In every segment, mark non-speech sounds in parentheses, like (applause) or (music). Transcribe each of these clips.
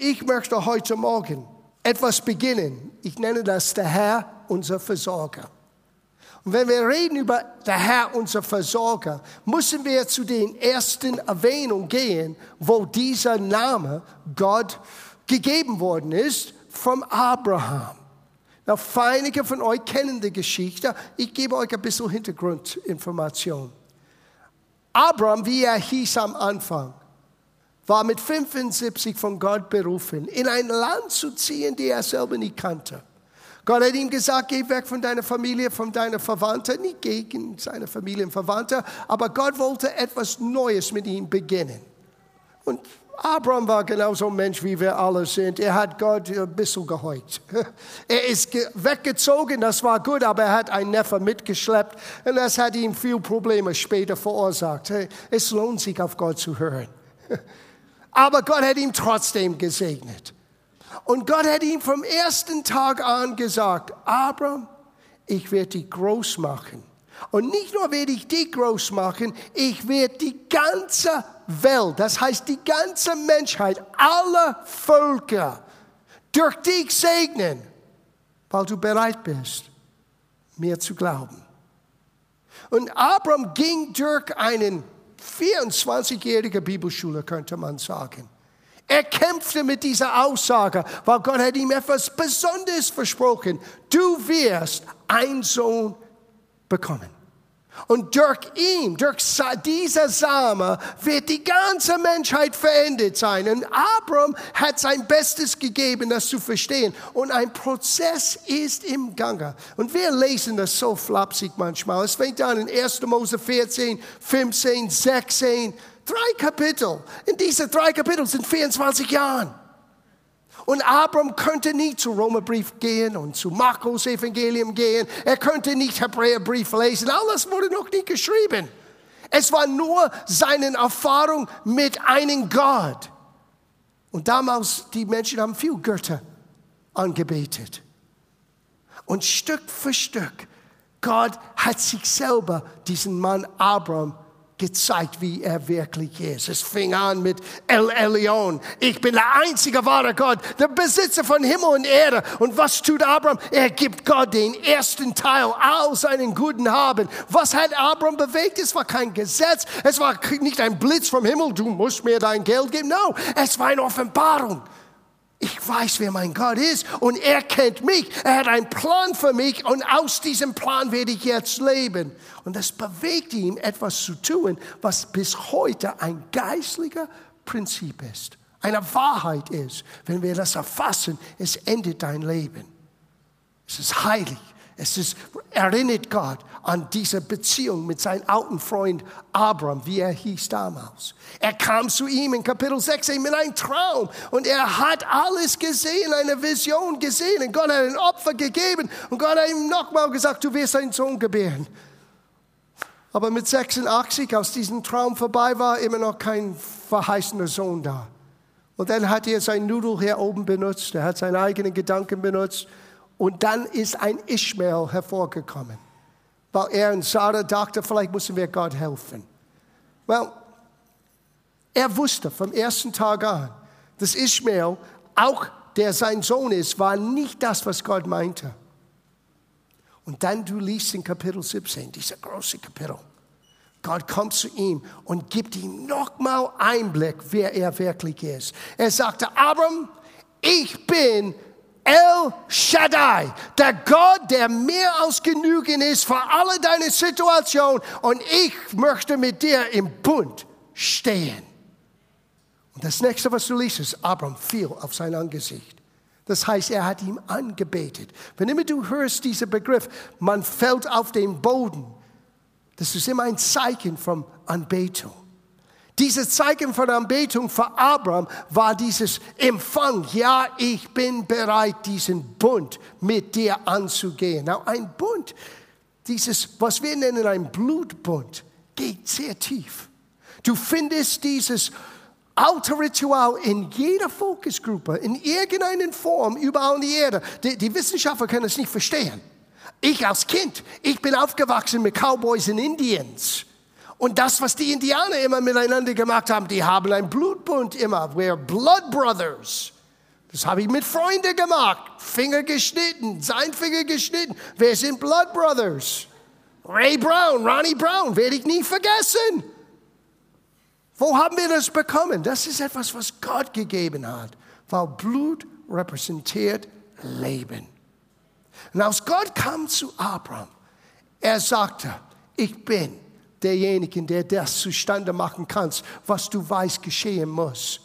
ich möchte heute Morgen etwas beginnen. Ich nenne das der Herr, unser Versorger. Und wenn wir reden über der Herr, unser Versorger, müssen wir zu den ersten Erwähnungen gehen, wo dieser Name Gott gegeben worden ist vom Abraham. Na, einige von euch kennen die Geschichte. Ich gebe euch ein bisschen Hintergrundinformation. Abraham, wie er hieß am Anfang, war mit 75 von Gott berufen, in ein Land zu ziehen, die er selber nicht kannte. Gott hat ihm gesagt, geh weg von deiner Familie, von deiner Verwandten, nicht gegen seine Familie und Verwandte, aber Gott wollte etwas Neues mit ihm beginnen. Und Abraham war genauso ein Mensch, wie wir alle sind. Er hat Gott ein bisschen geheucht. (laughs) Er ist weggezogen, das war gut, aber er hat einen Neffe mitgeschleppt und das hat ihm viel Probleme später verursacht. Es lohnt sich, auf Gott zu hören. (laughs) Aber Gott hat ihn trotzdem gesegnet. Und Gott hat ihm vom ersten Tag an gesagt, Abraham, ich werde dich groß machen. Und nicht nur werde ich dich groß machen, ich werde die ganze Welt, das heißt die ganze Menschheit, alle Völker durch dich segnen, weil du bereit bist, mir zu glauben. Und Abraham ging durch einen 24-jährigen Bibelschule, könnte man sagen. Er kämpfte mit dieser Aussage, weil Gott hat ihm etwas Besonderes versprochen. Du wirst einen Sohn bekommen. Und durch ihn, durch dieser Same, wird die ganze Menschheit verendet sein. Und Abraham hat sein Bestes gegeben, das zu verstehen. Und ein Prozess ist im Gange. Und wir lesen das so flapsig manchmal. Es fängt an in 1. Mose 14, 15, 16. Drei Kapitel. In diese drei Kapitel sind 24 Jahre. Und Abraham könnte nicht zu Romerbrief gehen und zu Markus Evangelium gehen. Er könnte nicht Hebräerbrief lesen. Alles wurde noch nicht geschrieben. Es war nur seine Erfahrung mit einem Gott. Und damals, die Menschen haben viel Götter angebetet. Und Stück für Stück, Gott hat sich selber diesen Mann Abraham gezeigt, wie er wirklich ist. Es fing an mit El Elyon. Ich bin der einzige wahre Gott, der Besitzer von Himmel und Erde. Und was tut Abraham? Er gibt Gott den ersten Teil all seinen guten Haben. Was hat Abraham bewegt? Es war kein Gesetz. Es war nicht ein Blitz vom Himmel. Du musst mir dein Geld geben. No, es war eine Offenbarung. Ich weiß, wer mein Gott ist und er kennt mich. Er hat einen Plan für mich und aus diesem Plan werde ich jetzt leben. Und das bewegt ihn, etwas zu tun, was bis heute ein geistlicher Prinzip ist, eine Wahrheit ist. Wenn wir das erfassen, es endet dein Leben. Es ist heilig. Es ist, erinnert Gott an diese Beziehung mit seinem alten Freund Abraham, wie er hieß damals. Er kam zu ihm in Kapitel 16 mit einem Traum und er hat alles gesehen, eine Vision gesehen und Gott hat ein Opfer gegeben und Gott hat ihm nochmal gesagt, du wirst einen Sohn gebären. Aber mit 86, als diesen Traum vorbei war, immer noch kein verheißener Sohn da. Und dann hat er sein Nudel hier oben benutzt, er hat seine eigenen Gedanken benutzt und dann ist ein Ishmael hervorgekommen, weil er und Sarah dachten, vielleicht müssen wir Gott helfen. Well, er wusste vom ersten Tag an, dass Ishmael, auch der sein Sohn ist, war nicht das, was Gott meinte. Und dann du liest in Kapitel 17, dieser große Kapitel. Gott kommt zu ihm und gibt ihm nochmal Einblick, wer er wirklich ist. Er sagte, Abram, ich bin El Shaddai, der Gott, der mehr als genügend ist für alle deine Situationen und ich möchte mit dir im Bund stehen. Und das nächste, was du liest, ist, Abraham fiel auf sein Angesicht. Das heißt, er hat ihm angebetet. Wenn immer du hörst diesen Begriff, man fällt auf den Boden, das ist immer ein Zeichen von Anbetung. Dieses Zeichen von Anbetung für Abraham war dieses Empfang. Ja, ich bin bereit, diesen Bund mit dir anzugehen. Now, ein Bund, dieses, was wir nennen ein Blutbund, geht sehr tief. Du findest dieses alte Ritual in jeder Volksgruppe, in irgendeiner Form, überall in der Erde. Die, die Wissenschaftler können es nicht verstehen. Ich als Kind, ich bin aufgewachsen mit Cowboys und Indians. Und das, was die Indianer immer miteinander gemacht haben, die haben ein Blutbund immer. We're blood brothers. Das habe ich mit Freunden gemacht. Finger geschnitten, sein Finger geschnitten. Wir sind Blood Brothers. Ray Brown, Ronnie Brown, werde ich nie vergessen. Wo haben wir das bekommen? Das ist etwas, was Gott gegeben hat, weil Blut repräsentiert Leben. Und als Gott kam zu Abraham, er sagte, ich bin derjenige, der das zustande machen kann, was du weißt geschehen muss.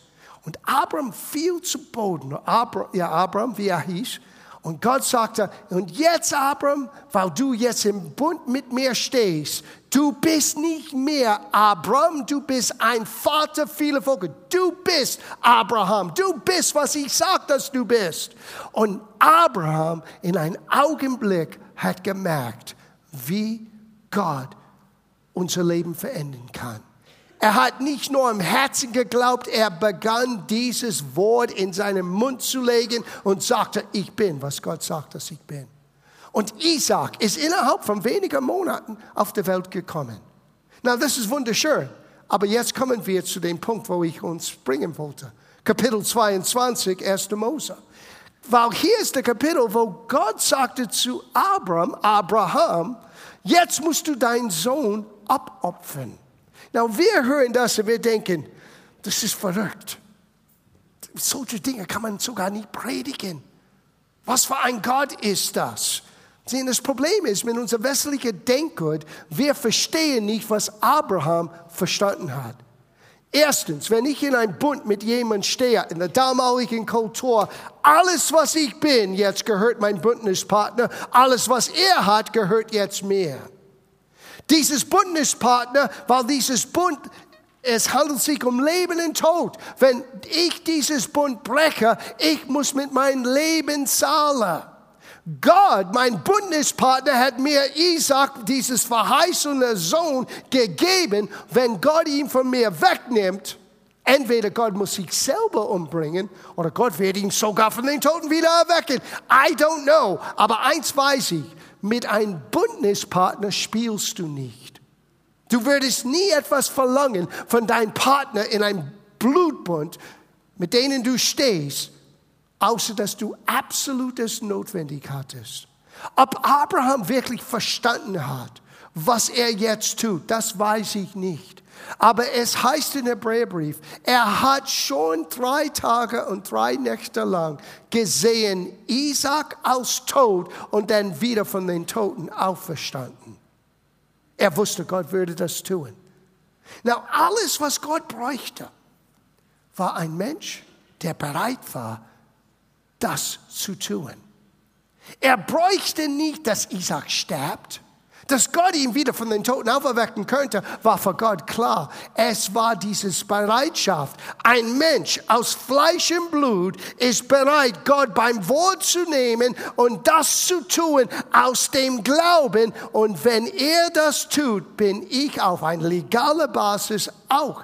Und Abraham fiel zu Boden. Abraham, ja, Abraham, wie er hieß. Und Gott sagte, und jetzt, Abraham, weil du jetzt im Bund mit mir stehst, du bist nicht mehr Abraham, du bist ein Vater vieler Völker. Du bist Abraham, du bist, was ich sage, dass du bist. Und Abraham in einem Augenblick hat gemerkt, wie Gott unser Leben verändern kann. Er hat nicht nur im Herzen geglaubt, er begann dieses Wort in seinen Mund zu legen und sagte, ich bin, was Gott sagt, dass ich bin. Und Isaac ist innerhalb von wenigen Monaten auf die Welt gekommen. Na, das ist wunderschön. Aber jetzt kommen wir zu dem Punkt, wo ich uns bringen wollte. Kapitel 22, 1. Mose. Weil hier ist der Kapitel, wo Gott sagte zu Abraham, Abraham, jetzt musst du deinen Sohn abopfern. Na, wir hören das und wir denken, das ist verrückt. Solche Dinge kann man sogar nicht predigen. Was für ein Gott ist das? Sehen, das Problem ist, mit unserer westlichen Denkgut, wir verstehen nicht, was Abraham verstanden hat. Erstens, wenn ich in einem Bund mit jemandem stehe, in der damaligen Kultur, alles, was ich bin, jetzt gehört mein Bündnispartner, alles, was er hat, gehört jetzt mir. Dieses Bundespartner, weil dieses Bund, es handelt sich um Leben und Tod. Wenn ich dieses Bund breche, ich muss mit meinem Leben zahlen. Gott, mein Bundespartner, hat mir Isaac, dieses verheißene Sohn, gegeben. Wenn Gott ihn von mir wegnimmt, entweder Gott muss sich selber umbringen oder Gott wird ihn sogar von den Toten wieder erwecken. I don't know. Aber eins weiß ich, mit einem Bündnispartner spielst du nicht. Du würdest nie etwas verlangen von deinem Partner in einem Blutbund, mit denen du stehst, außer dass du absolutes notwendig hattest. Ob Abraham wirklich verstanden hat, was er jetzt tut, das weiß ich nicht. Aber es heißt im Hebräerbrief, er hat schon drei Tage und drei Nächte lang gesehen, Isaac aus Tod und dann wieder von den Toten auferstanden. Er wusste, Gott würde das tun. Now, alles, was Gott bräuchte, war ein Mensch, der bereit war, das zu tun. Er bräuchte nicht, dass Isaac stirbt. Dass Gott ihn wieder von den Toten auferwecken könnte, war für Gott klar. Es war dieses Bereitschaft. Ein Mensch aus Fleisch und Blut ist bereit, Gott beim Wort zu nehmen und das zu tun aus dem Glauben. Und wenn er das tut, bin ich auf eine legale Basis auch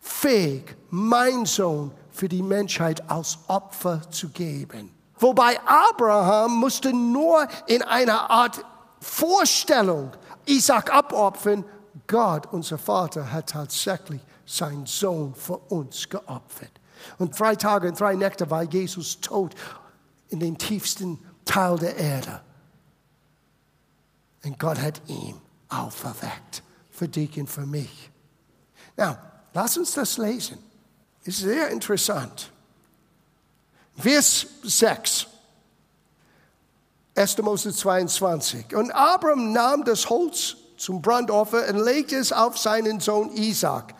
fähig, mein Sohn für die Menschheit als Opfer zu geben. Wobei Abraham musste nur in einer Art Vorstellung, Isaac abopfern, Gott, unser Vater, hat tatsächlich seinen Sohn für uns geopfert. Und drei Tage und drei Nächte war Jesus tot in den tiefsten Teil der Erde. Und Gott hat ihn auferweckt für dich und für mich. Now, lass uns das lesen. Es ist sehr interessant. Vers 6. 1. Mose 22. Und Abram nahm das Holz zum Brandopfer und legte es auf seinen Sohn Isaac.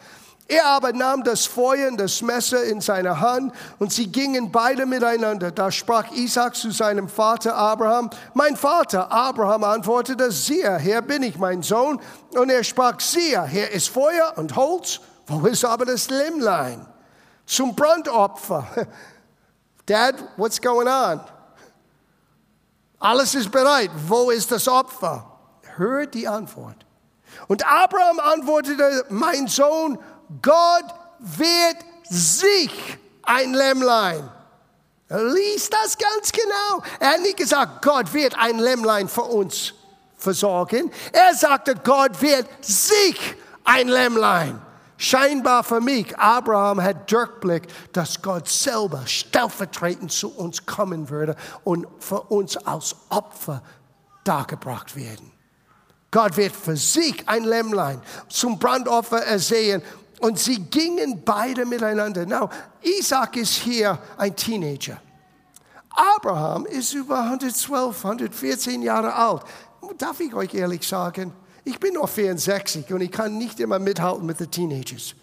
Er aber nahm das Feuer und das Messer in seine Hand und sie gingen beide miteinander. Da sprach Isaac zu seinem Vater Abraham, mein Vater. Abraham antwortete, siehe, hier bin ich, mein Sohn. Und er sprach, siehe, hier ist Feuer und Holz, wo ist aber das Lämmlein? Zum Brandopfer. (laughs) Dad, what's going on? Alles ist bereit. Wo ist das Opfer? Hört die Antwort. Und Abraham antwortete, mein Sohn, Gott wird sich ein Lämmlein. Liest das ganz genau. Er hat nicht gesagt, Gott wird ein Lämmlein für uns versorgen. Er sagte, Gott wird sich ein Lämmlein Scheinbar für mich, Abraham hat Durchblick, dass Gott selber stellvertretend zu uns kommen würde und für uns als Opfer dargebracht werden. Gott wird für sich ein Lämmlein zum Brandopfer ersehen und sie gingen beide miteinander. Now, Isaac ist hier ein Teenager. Abraham ist über 112, 114 Jahre alt. Darf ich euch ehrlich sagen? Ich bin noch 64 und ich kann nicht immer mithalten mit den Teenagers.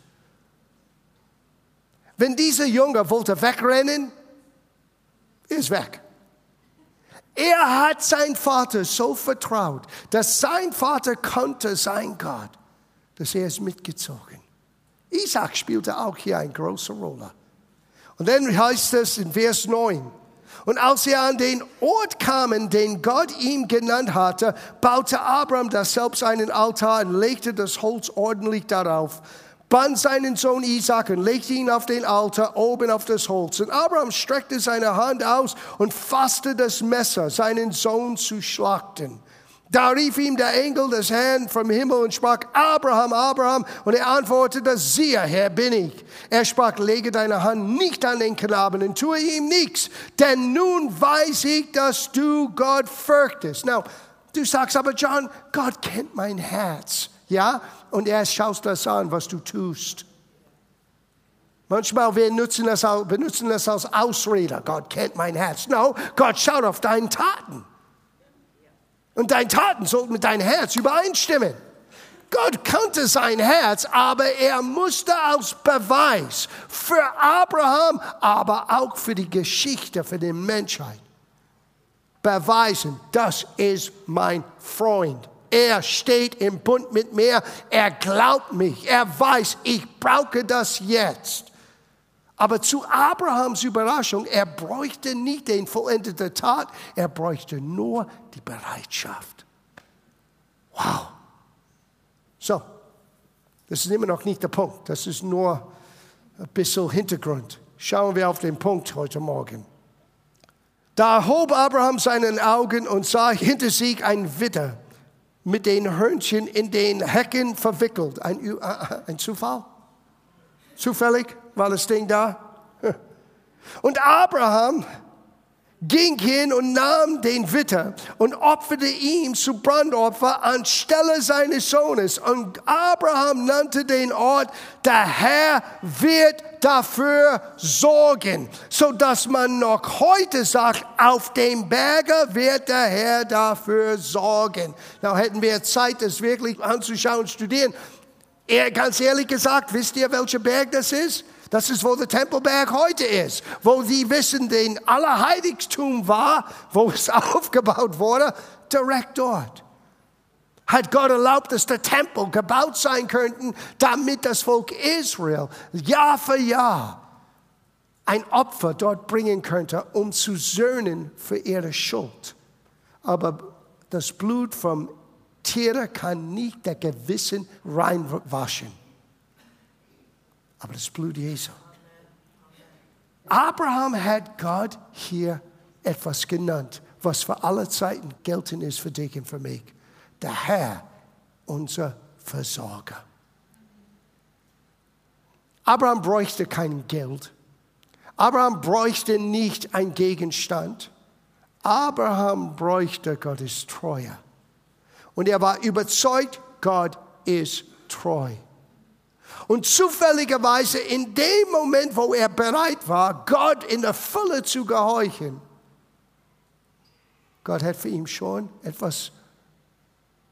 Wenn dieser Junge wollte wegrennen, ist weg. Er hat sein Vater so vertraut, dass sein Vater konnte sein Gott, dass er ist mitgezogen. Isaac spielte auch hier eine große Rolle. Und dann heißt es in Vers 9, und als sie an den Ort kamen, den Gott ihm genannt hatte, baute Abraham da selbst einen Altar und legte das Holz ordentlich darauf, band seinen Sohn Isaac und legte ihn auf den Altar oben auf das Holz. Und Abraham streckte seine Hand aus und fasste das Messer, seinen Sohn zu schlachten. Da rief ihm der Engel des Herrn vom Himmel und sprach, Abraham, Abraham. Und er antwortete, siehe, Herr bin ich. Er sprach, lege deine Hand nicht an den Knaben und tue ihm nichts, denn nun weiß ich, dass du Gott fürchtest. Now, du sagst aber, John, Gott kennt mein Herz. Ja? Und er schaust das an, was du tust. Manchmal wir nutzen das, benutzen das als Ausrede. Gott kennt mein Herz. No, Gott schaut auf deinen Taten. Und deine Taten sollten mit deinem Herz übereinstimmen. Gott kannte sein Herz, aber er musste als Beweis für Abraham, aber auch für die Geschichte, für die Menschheit beweisen, das ist mein Freund. Er steht im Bund mit mir, er glaubt mich, er weiß, ich brauche das jetzt. Aber zu Abrahams Überraschung, er bräuchte nicht den vollendeten Tat, er bräuchte nur die Bereitschaft. Wow. So, das ist immer noch nicht der Punkt, das ist nur ein bisschen Hintergrund. Schauen wir auf den Punkt heute Morgen. Da hob Abraham seinen Augen und sah hinter sich ein Witter mit den Hörnchen in den Hecken verwickelt. Ein, äh, ein Zufall? Zufällig? War das Ding da? Und Abraham ging hin und nahm den Witter und opferte ihm zu Brandopfer anstelle seines Sohnes. Und Abraham nannte den Ort, der Herr wird dafür sorgen, so dass man noch heute sagt, auf dem Berge wird der Herr dafür sorgen. Now hätten wir Zeit, das wirklich anzuschauen, studieren. Er, ganz ehrlich gesagt, wisst ihr, welcher Berg das ist? Das ist, wo der Tempelberg heute ist, wo sie wissen, den Allerheiligtum war, wo es (laughs) aufgebaut wurde, direkt dort. Hat Gott erlaubt, dass der Tempel gebaut sein könnte, damit das Volk Israel Jahr für Jahr ein Opfer dort bringen könnte, um zu söhnen für ihre Schuld. Aber das Blut vom Tiere kann nicht der Gewissen reinwaschen aber das Blut Jesu. Abraham hat Gott hier etwas genannt, was für alle Zeiten gelten ist für dich und für mich. Der Herr, unser Versorger. Abraham bräuchte kein Geld. Abraham bräuchte nicht ein Gegenstand. Abraham bräuchte Gottes Treue. Und er war überzeugt, Gott ist treu. Und zufälligerweise in dem Moment, wo er bereit war, Gott in der Fülle zu gehorchen, Gott hat für ihn schon etwas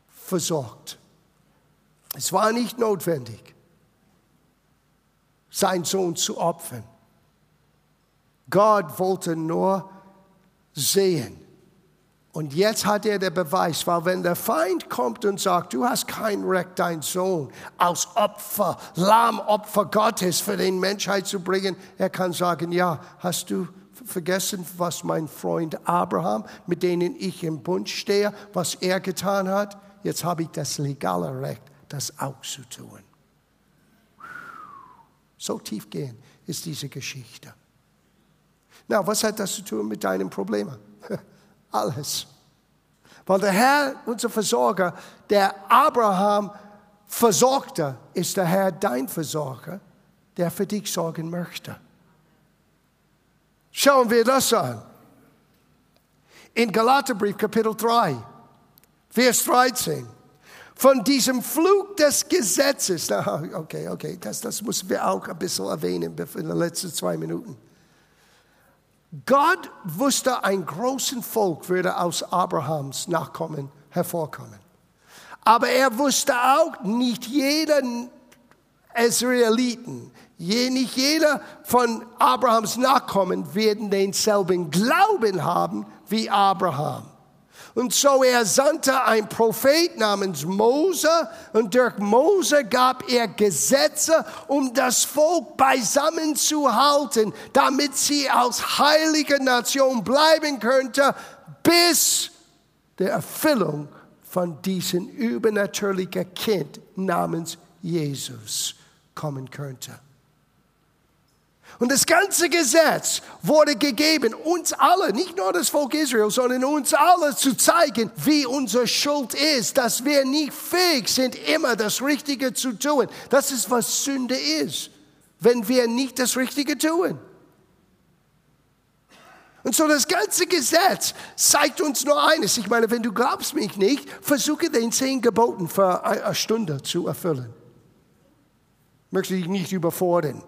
versorgt. Es war nicht notwendig, seinen Sohn zu opfern. Gott wollte nur sehen, und jetzt hat er den Beweis, weil wenn der Feind kommt und sagt, du hast kein Recht, deinen Sohn als Opfer, Lahmopfer Gottes für die Menschheit zu bringen, er kann sagen, ja, hast du vergessen, was mein Freund Abraham, mit denen ich im Bund stehe, was er getan hat? Jetzt habe ich das legale Recht, das auch zu tun. So tiefgehend ist diese Geschichte. Na, was hat das zu tun mit deinen Problemen? (laughs) Alles. Weil der Herr, unser Versorger, der Abraham Versorgter ist der Herr dein Versorger, der für dich sorgen möchte. Schauen wir das an. In Galaterbrief Kapitel 3, Vers 13. Von diesem Flug des Gesetzes, okay, okay, das, das müssen wir auch ein bisschen erwähnen in den letzten zwei Minuten. Gott wusste, ein großes Volk würde aus Abrahams Nachkommen hervorkommen. Aber er wusste auch, nicht jeder Israeliten, nicht jeder von Abrahams Nachkommen werden denselben Glauben haben wie Abraham. Und so er sandte ein Prophet namens Mose und durch Mose gab er Gesetze, um das Volk beisammen zu halten, damit sie als heilige Nation bleiben könnte, bis der Erfüllung von diesem übernatürlichen Kind namens Jesus kommen könnte. Und das ganze Gesetz wurde gegeben, uns alle, nicht nur das Volk Israel, sondern uns alle zu zeigen, wie unsere Schuld ist, dass wir nicht fähig sind, immer das Richtige zu tun. Das ist, was Sünde ist, wenn wir nicht das Richtige tun. Und so das ganze Gesetz zeigt uns nur eines. Ich meine, wenn du glaubst mich nicht, versuche den zehn Geboten für eine Stunde zu erfüllen. Möchte ich nicht überfordern.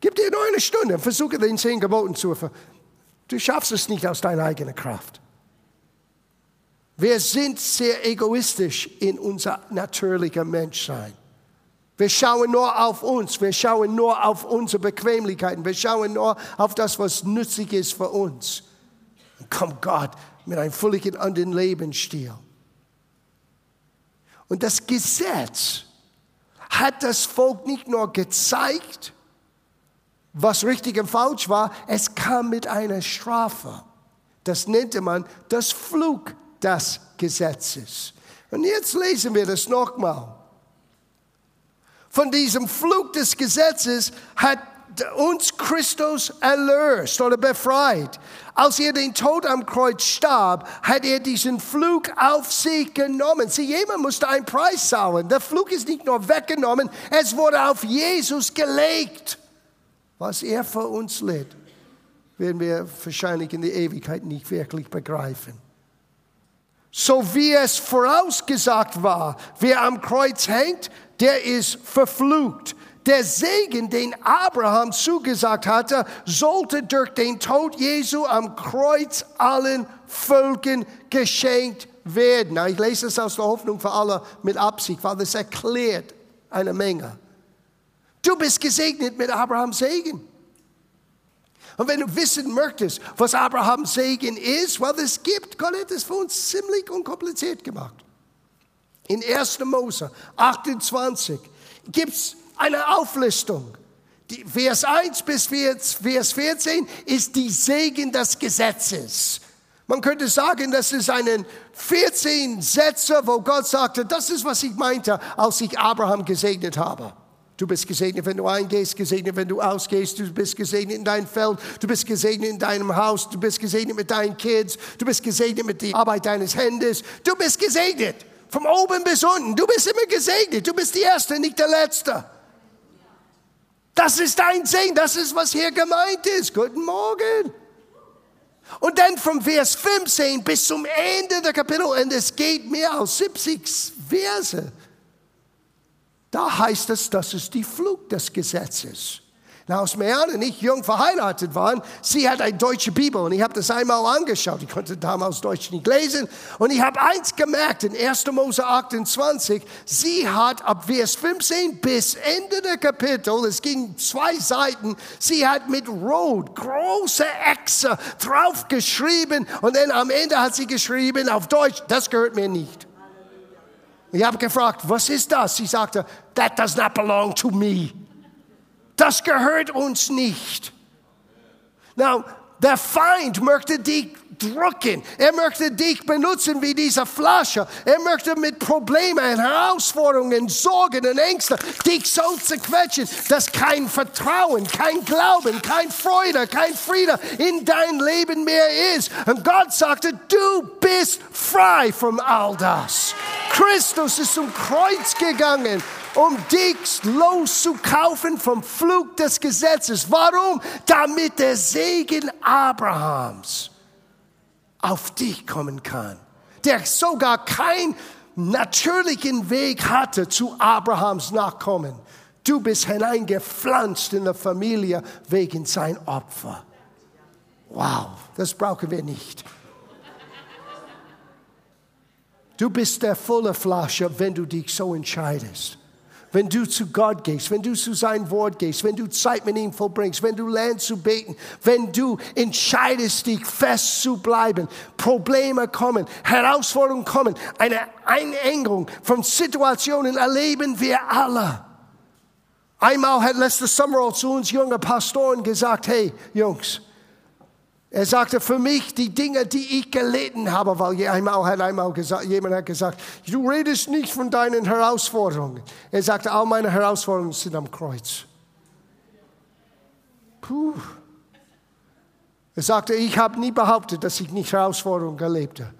Gib dir nur eine Stunde, versuche den zehn Geboten zu erfüllen. Du schaffst es nicht aus deiner eigenen Kraft. Wir sind sehr egoistisch in unser natürlicher Menschsein. Wir schauen nur auf uns, wir schauen nur auf unsere Bequemlichkeiten, wir schauen nur auf das, was nützlich ist für uns. Und kommt Gott mit einem völlig anderen Lebensstil. Und das Gesetz hat das Volk nicht nur gezeigt, was richtig und falsch war, es kam mit einer Strafe. Das nannte man das Flug des Gesetzes. Und jetzt lesen wir das nochmal. Von diesem Flug des Gesetzes hat uns Christus erlöst oder befreit. Als er den Tod am Kreuz starb, hat er diesen Flug auf sich genommen. Sieh, jemand musste einen Preis zahlen. Der Flug ist nicht nur weggenommen, es wurde auf Jesus gelegt was er für uns litt, werden wir wahrscheinlich in der Ewigkeit nicht wirklich begreifen. So wie es vorausgesagt war, wer am Kreuz hängt, der ist verflucht. Der Segen, den Abraham zugesagt hatte, sollte durch den Tod Jesu am Kreuz allen Völkern geschenkt werden. Ich lese es aus der Hoffnung für alle mit Absicht, weil das erklärt eine Menge. Du bist gesegnet mit Abrahams Segen. Und wenn du wissen möchtest, was Abrahams Segen ist, weil es gibt, Gott hat es für uns ziemlich unkompliziert gemacht. In 1. Mose 28 gibt es eine Auflistung. Die Vers 1 bis Vers 14 ist die Segen des Gesetzes. Man könnte sagen, das ist einen 14 Sätze, wo Gott sagte, das ist, was ich meinte, als ich Abraham gesegnet habe. Du bist gesegnet, wenn du eingehst, gesegnet, wenn du ausgehst. Du bist gesegnet in deinem Feld. Du bist gesegnet in deinem Haus. Du bist gesegnet mit deinen Kids. Du bist gesegnet mit der Arbeit deines Händes. Du bist gesegnet. Von oben bis unten. Du bist immer gesegnet. Du bist die Erste, nicht der Letzte. Das ist dein Segen. Das ist, was hier gemeint ist. Guten Morgen. Und dann vom Vers 15 bis zum Ende der Kapitel, und es geht mehr als 70 Verse. Da heißt es, das ist die Flug des Gesetzes. Na, Marianne und ich jung verheiratet waren, sie hat eine deutsche Bibel und ich habe das einmal angeschaut. Ich konnte damals Deutsch nicht lesen und ich habe eins gemerkt in 1. Mose 28, sie hat ab Vers 15 bis Ende der Kapitel, es ging zwei Seiten, sie hat mit Rot große Echse drauf geschrieben und dann am Ende hat sie geschrieben auf Deutsch, das gehört mir nicht. Ich habe gefragt, was ist das? Sie sagte, that does not belong to me. Das gehört uns nicht. Now, der Feind möchte dich drücken. Er möchte dich benutzen wie diese Flasche. Er möchte mit Problemen, Herausforderungen, Sorgen und Ängsten dich so zerquetschen, dass kein Vertrauen, kein Glauben, kein Freude, kein Friede in dein Leben mehr ist. Und Gott sagte, du bist frei von all das. Christus ist zum Kreuz gegangen, um dich loszukaufen vom Flug des Gesetzes. Warum? Damit der Segen Abrahams auf dich kommen kann, der sogar keinen natürlichen Weg hatte zu Abrahams Nachkommen. Du bist hineingepflanzt in der Familie wegen sein Opfer. Wow, das brauchen wir nicht. Du bist der volle Flasche, wenn du dich so entscheidest. Wenn du zu Gott gehst, wenn du zu sein Wort gehst, wenn du Zeit mit ihm vollbringst, wenn du lernst zu beten, wenn du entscheidest, dich fest zu bleiben, Probleme kommen, Herausforderungen kommen, eine Einengung von Situationen erleben wir alle. Einmal hat letztes Sommer zu uns junge Pastoren gesagt, hey Jungs, er sagte, für mich die Dinge, die ich gelitten habe, weil einmal hat einmal gesagt, jemand hat gesagt, du redest nicht von deinen Herausforderungen. Er sagte, all meine Herausforderungen sind am Kreuz. Puh. Er sagte, ich habe nie behauptet, dass ich nicht Herausforderungen erlebte,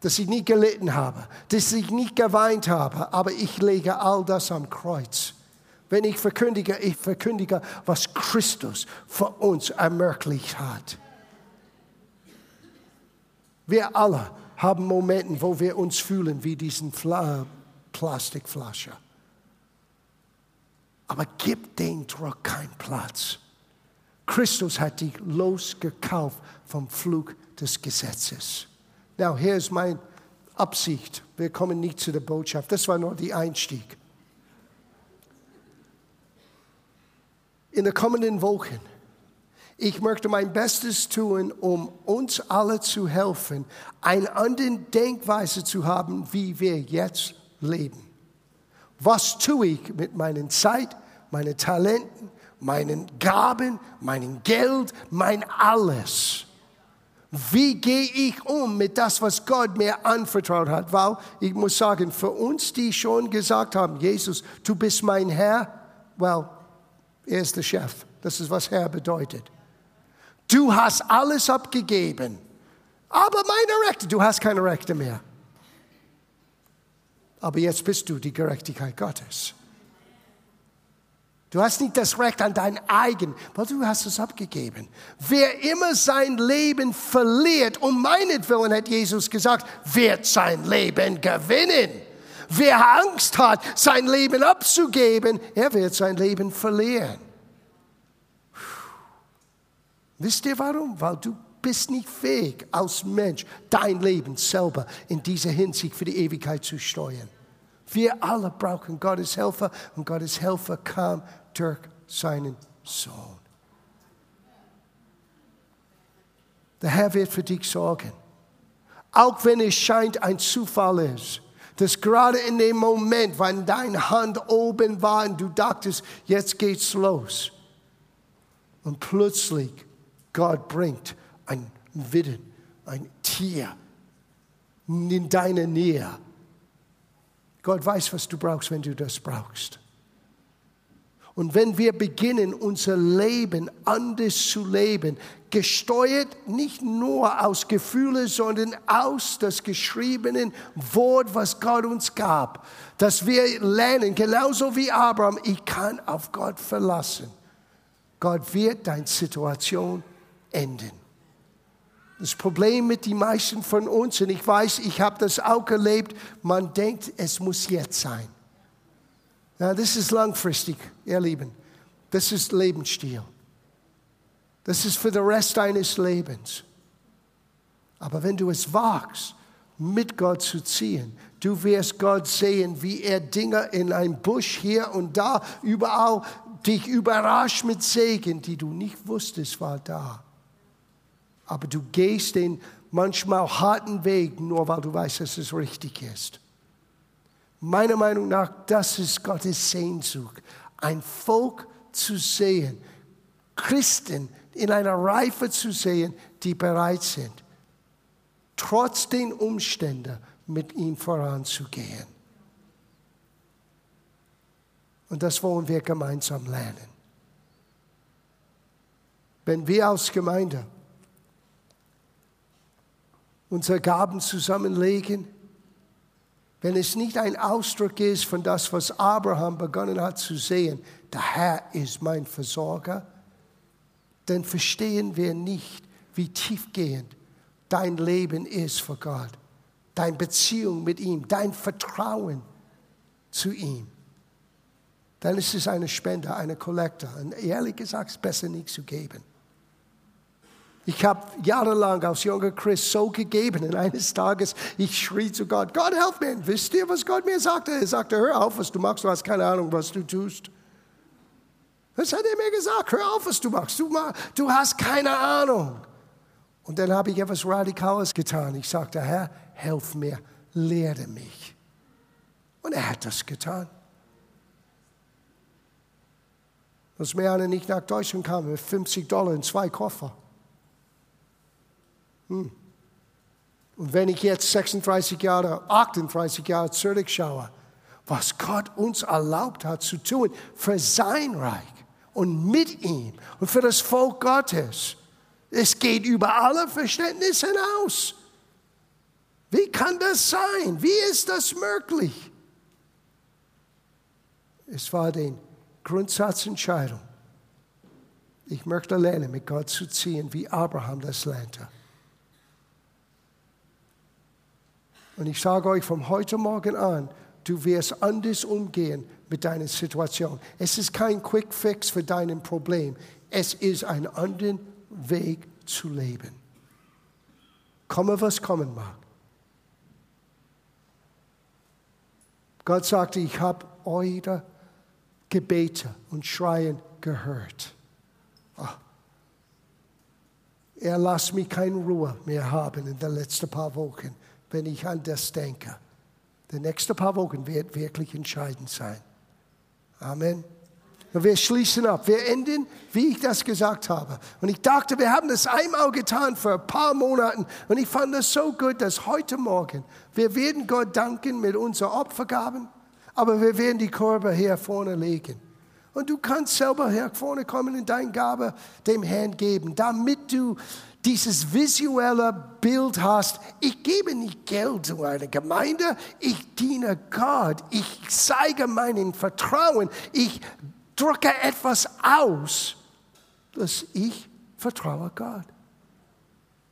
dass ich nie gelitten habe, dass ich nicht geweint habe, aber ich lege all das am Kreuz. Wenn ich verkündige, ich verkündige, was Christus für uns ermöglicht hat. Wir alle haben Momente, wo wir uns fühlen wie diesen Fla Plastikflasche. Aber gib den Druck keinen Platz. Christus hat dich losgekauft vom Flug des Gesetzes. Now, hier ist meine Absicht. Wir kommen nicht zu der Botschaft. Das war nur der Einstieg. In den kommenden Wochen ich möchte mein Bestes tun, um uns alle zu helfen, eine andere Denkweise zu haben, wie wir jetzt leben. Was tue ich mit meiner Zeit, meinen Talenten, meinen Gaben, meinem Geld, mein alles? Wie gehe ich um mit das, was Gott mir anvertraut hat? Weil ich muss sagen, für uns, die schon gesagt haben, Jesus, du bist mein Herr, well, er ist der Chef. Das ist, was Herr bedeutet. Du hast alles abgegeben. Aber meine Rechte, du hast keine Rechte mehr. Aber jetzt bist du die Gerechtigkeit Gottes. Du hast nicht das Recht an dein eigen, weil du hast es abgegeben. Wer immer sein Leben verliert, um meinetwillen hat Jesus gesagt, wird sein Leben gewinnen. Wer Angst hat, sein Leben abzugeben, er wird sein Leben verlieren. Wisst ihr warum? Weil du bist nicht fähig, als Mensch dein Leben selber in dieser Hinsicht für die Ewigkeit zu steuern. Wir alle brauchen Gottes Helfer und Gottes Helfer kam durch seinen Sohn. Der Herr wird für dich sorgen. Auch wenn es scheint ein Zufall ist, dass gerade in dem Moment, wenn deine Hand oben war und du dachtest, jetzt geht's los. Und plötzlich Gott bringt ein Widden, ein Tier in deine Nähe. Gott weiß, was du brauchst, wenn du das brauchst. Und wenn wir beginnen, unser Leben anders zu leben, gesteuert nicht nur aus Gefühlen, sondern aus das geschriebenen Wort, was Gott uns gab, dass wir lernen, genauso wie Abraham, ich kann auf Gott verlassen. Gott wird deine Situation enden. Das Problem mit den meisten von uns, und ich weiß, ich habe das auch erlebt, man denkt, es muss jetzt sein. Ja, das ist langfristig, ihr Lieben. Das ist Lebensstil. Das ist für den Rest deines Lebens. Aber wenn du es wagst, mit Gott zu ziehen, du wirst Gott sehen, wie er Dinge in einem Busch hier und da, überall dich überrascht mit Segen, die du nicht wusstest, war da. Aber du gehst den manchmal harten Weg, nur weil du weißt, dass es richtig ist. Meiner Meinung nach, das ist Gottes Sehnsucht, ein Volk zu sehen, Christen in einer Reife zu sehen, die bereit sind, trotz den Umständen mit ihm voranzugehen. Und das wollen wir gemeinsam lernen. Wenn wir als Gemeinde unsere Gaben zusammenlegen, wenn es nicht ein Ausdruck ist von das, was Abraham begonnen hat zu sehen, der Herr ist mein Versorger, dann verstehen wir nicht, wie tiefgehend dein Leben ist vor Gott, deine Beziehung mit ihm, dein Vertrauen zu ihm. Dann ist es eine Spende, eine Kollekte. Und ehrlich gesagt, ist es besser nicht zu geben. Ich habe jahrelang als junger Christ so gegeben und eines Tages ich schrie zu Gott, Gott, helf mir. Wisst ihr, was Gott mir sagte? Er sagte, hör auf, was du machst, du hast keine Ahnung, was du tust. Das hat er mir gesagt, hör auf, was du machst, du, du hast keine Ahnung. Und dann habe ich etwas Radikales getan. Ich sagte, Herr, helf mir, lehre mich. Und er hat das getan. Als Meane nicht nach Deutschland kam mit 50 Dollar in zwei Koffer. Hm. Und wenn ich jetzt 36 Jahre, 38 Jahre zurückschaue, was Gott uns erlaubt hat zu tun für sein Reich und mit ihm und für das Volk Gottes, es geht über alle Verständnis hinaus. Wie kann das sein? Wie ist das möglich? Es war die Grundsatzentscheidung. Ich möchte lernen, mit Gott zu ziehen, wie Abraham das lernte. Und ich sage euch von heute Morgen an, du wirst anders umgehen mit deiner Situation. Es ist kein Quick Fix für dein Problem. Es ist ein anderer Weg zu leben. Komme, was kommen mag. Gott sagte, ich habe eure Gebete und Schreien gehört. Oh. Er lässt mich keine Ruhe mehr haben in den letzten paar Wochen wenn ich an das denke. Die nächsten paar Wochen wird wirklich entscheidend sein. Amen. Und wir schließen ab. Wir enden, wie ich das gesagt habe. Und ich dachte, wir haben das einmal getan vor ein paar Monaten. Und ich fand das so gut, dass heute Morgen wir werden Gott danken mit unseren Opfergaben, aber wir werden die Körbe hier vorne legen. Und du kannst selber hier vorne kommen und deine Gabe dem Herrn geben, damit du dieses visuelle Bild hast, ich gebe nicht Geld zu einer Gemeinde, ich diene Gott, ich zeige meinen Vertrauen, ich drücke etwas aus, dass ich vertraue Gott.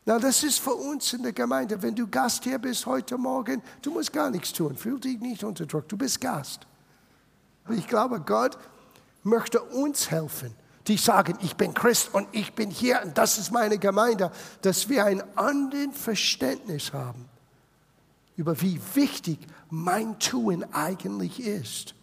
Na, das ist für uns in der Gemeinde. Wenn du Gast hier bist heute Morgen, du musst gar nichts tun. Fühl dich nicht unterdrückt. Du bist Gast. Ich glaube, Gott möchte uns helfen, die sagen, ich bin Christ und ich bin hier und das ist meine Gemeinde, dass wir ein anderes Verständnis haben über wie wichtig mein Tun eigentlich ist.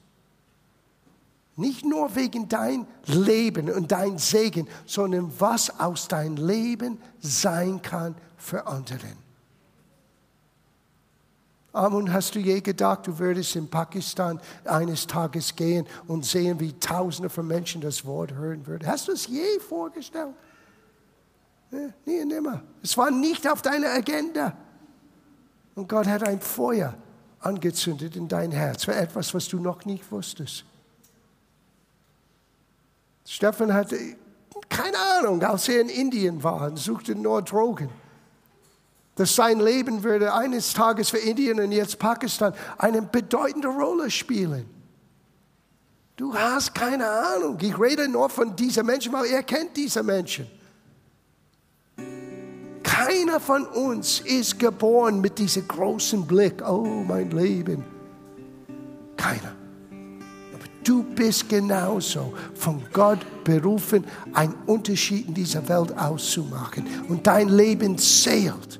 Nicht nur wegen dein Leben und dein Segen, sondern was aus dein Leben sein kann für anderen. Und hast du je gedacht, du würdest in Pakistan eines Tages gehen und sehen, wie Tausende von Menschen das Wort hören würden? Hast du es je vorgestellt? Nee, nie und nimmer. Es war nicht auf deiner Agenda. Und Gott hat ein Feuer angezündet in dein Herz für etwas, was du noch nicht wusstest. Stefan hatte keine Ahnung, als er in Indien war und suchte nur Drogen dass sein Leben würde eines Tages für Indien und jetzt Pakistan eine bedeutende Rolle spielen. Du hast keine Ahnung. Ich rede nur von diesen Menschen, weil er kennt diese Menschen. Keiner von uns ist geboren mit diesem großen Blick. Oh, mein Leben. Keiner. Aber du bist genauso von Gott berufen, einen Unterschied in dieser Welt auszumachen. Und dein Leben zählt.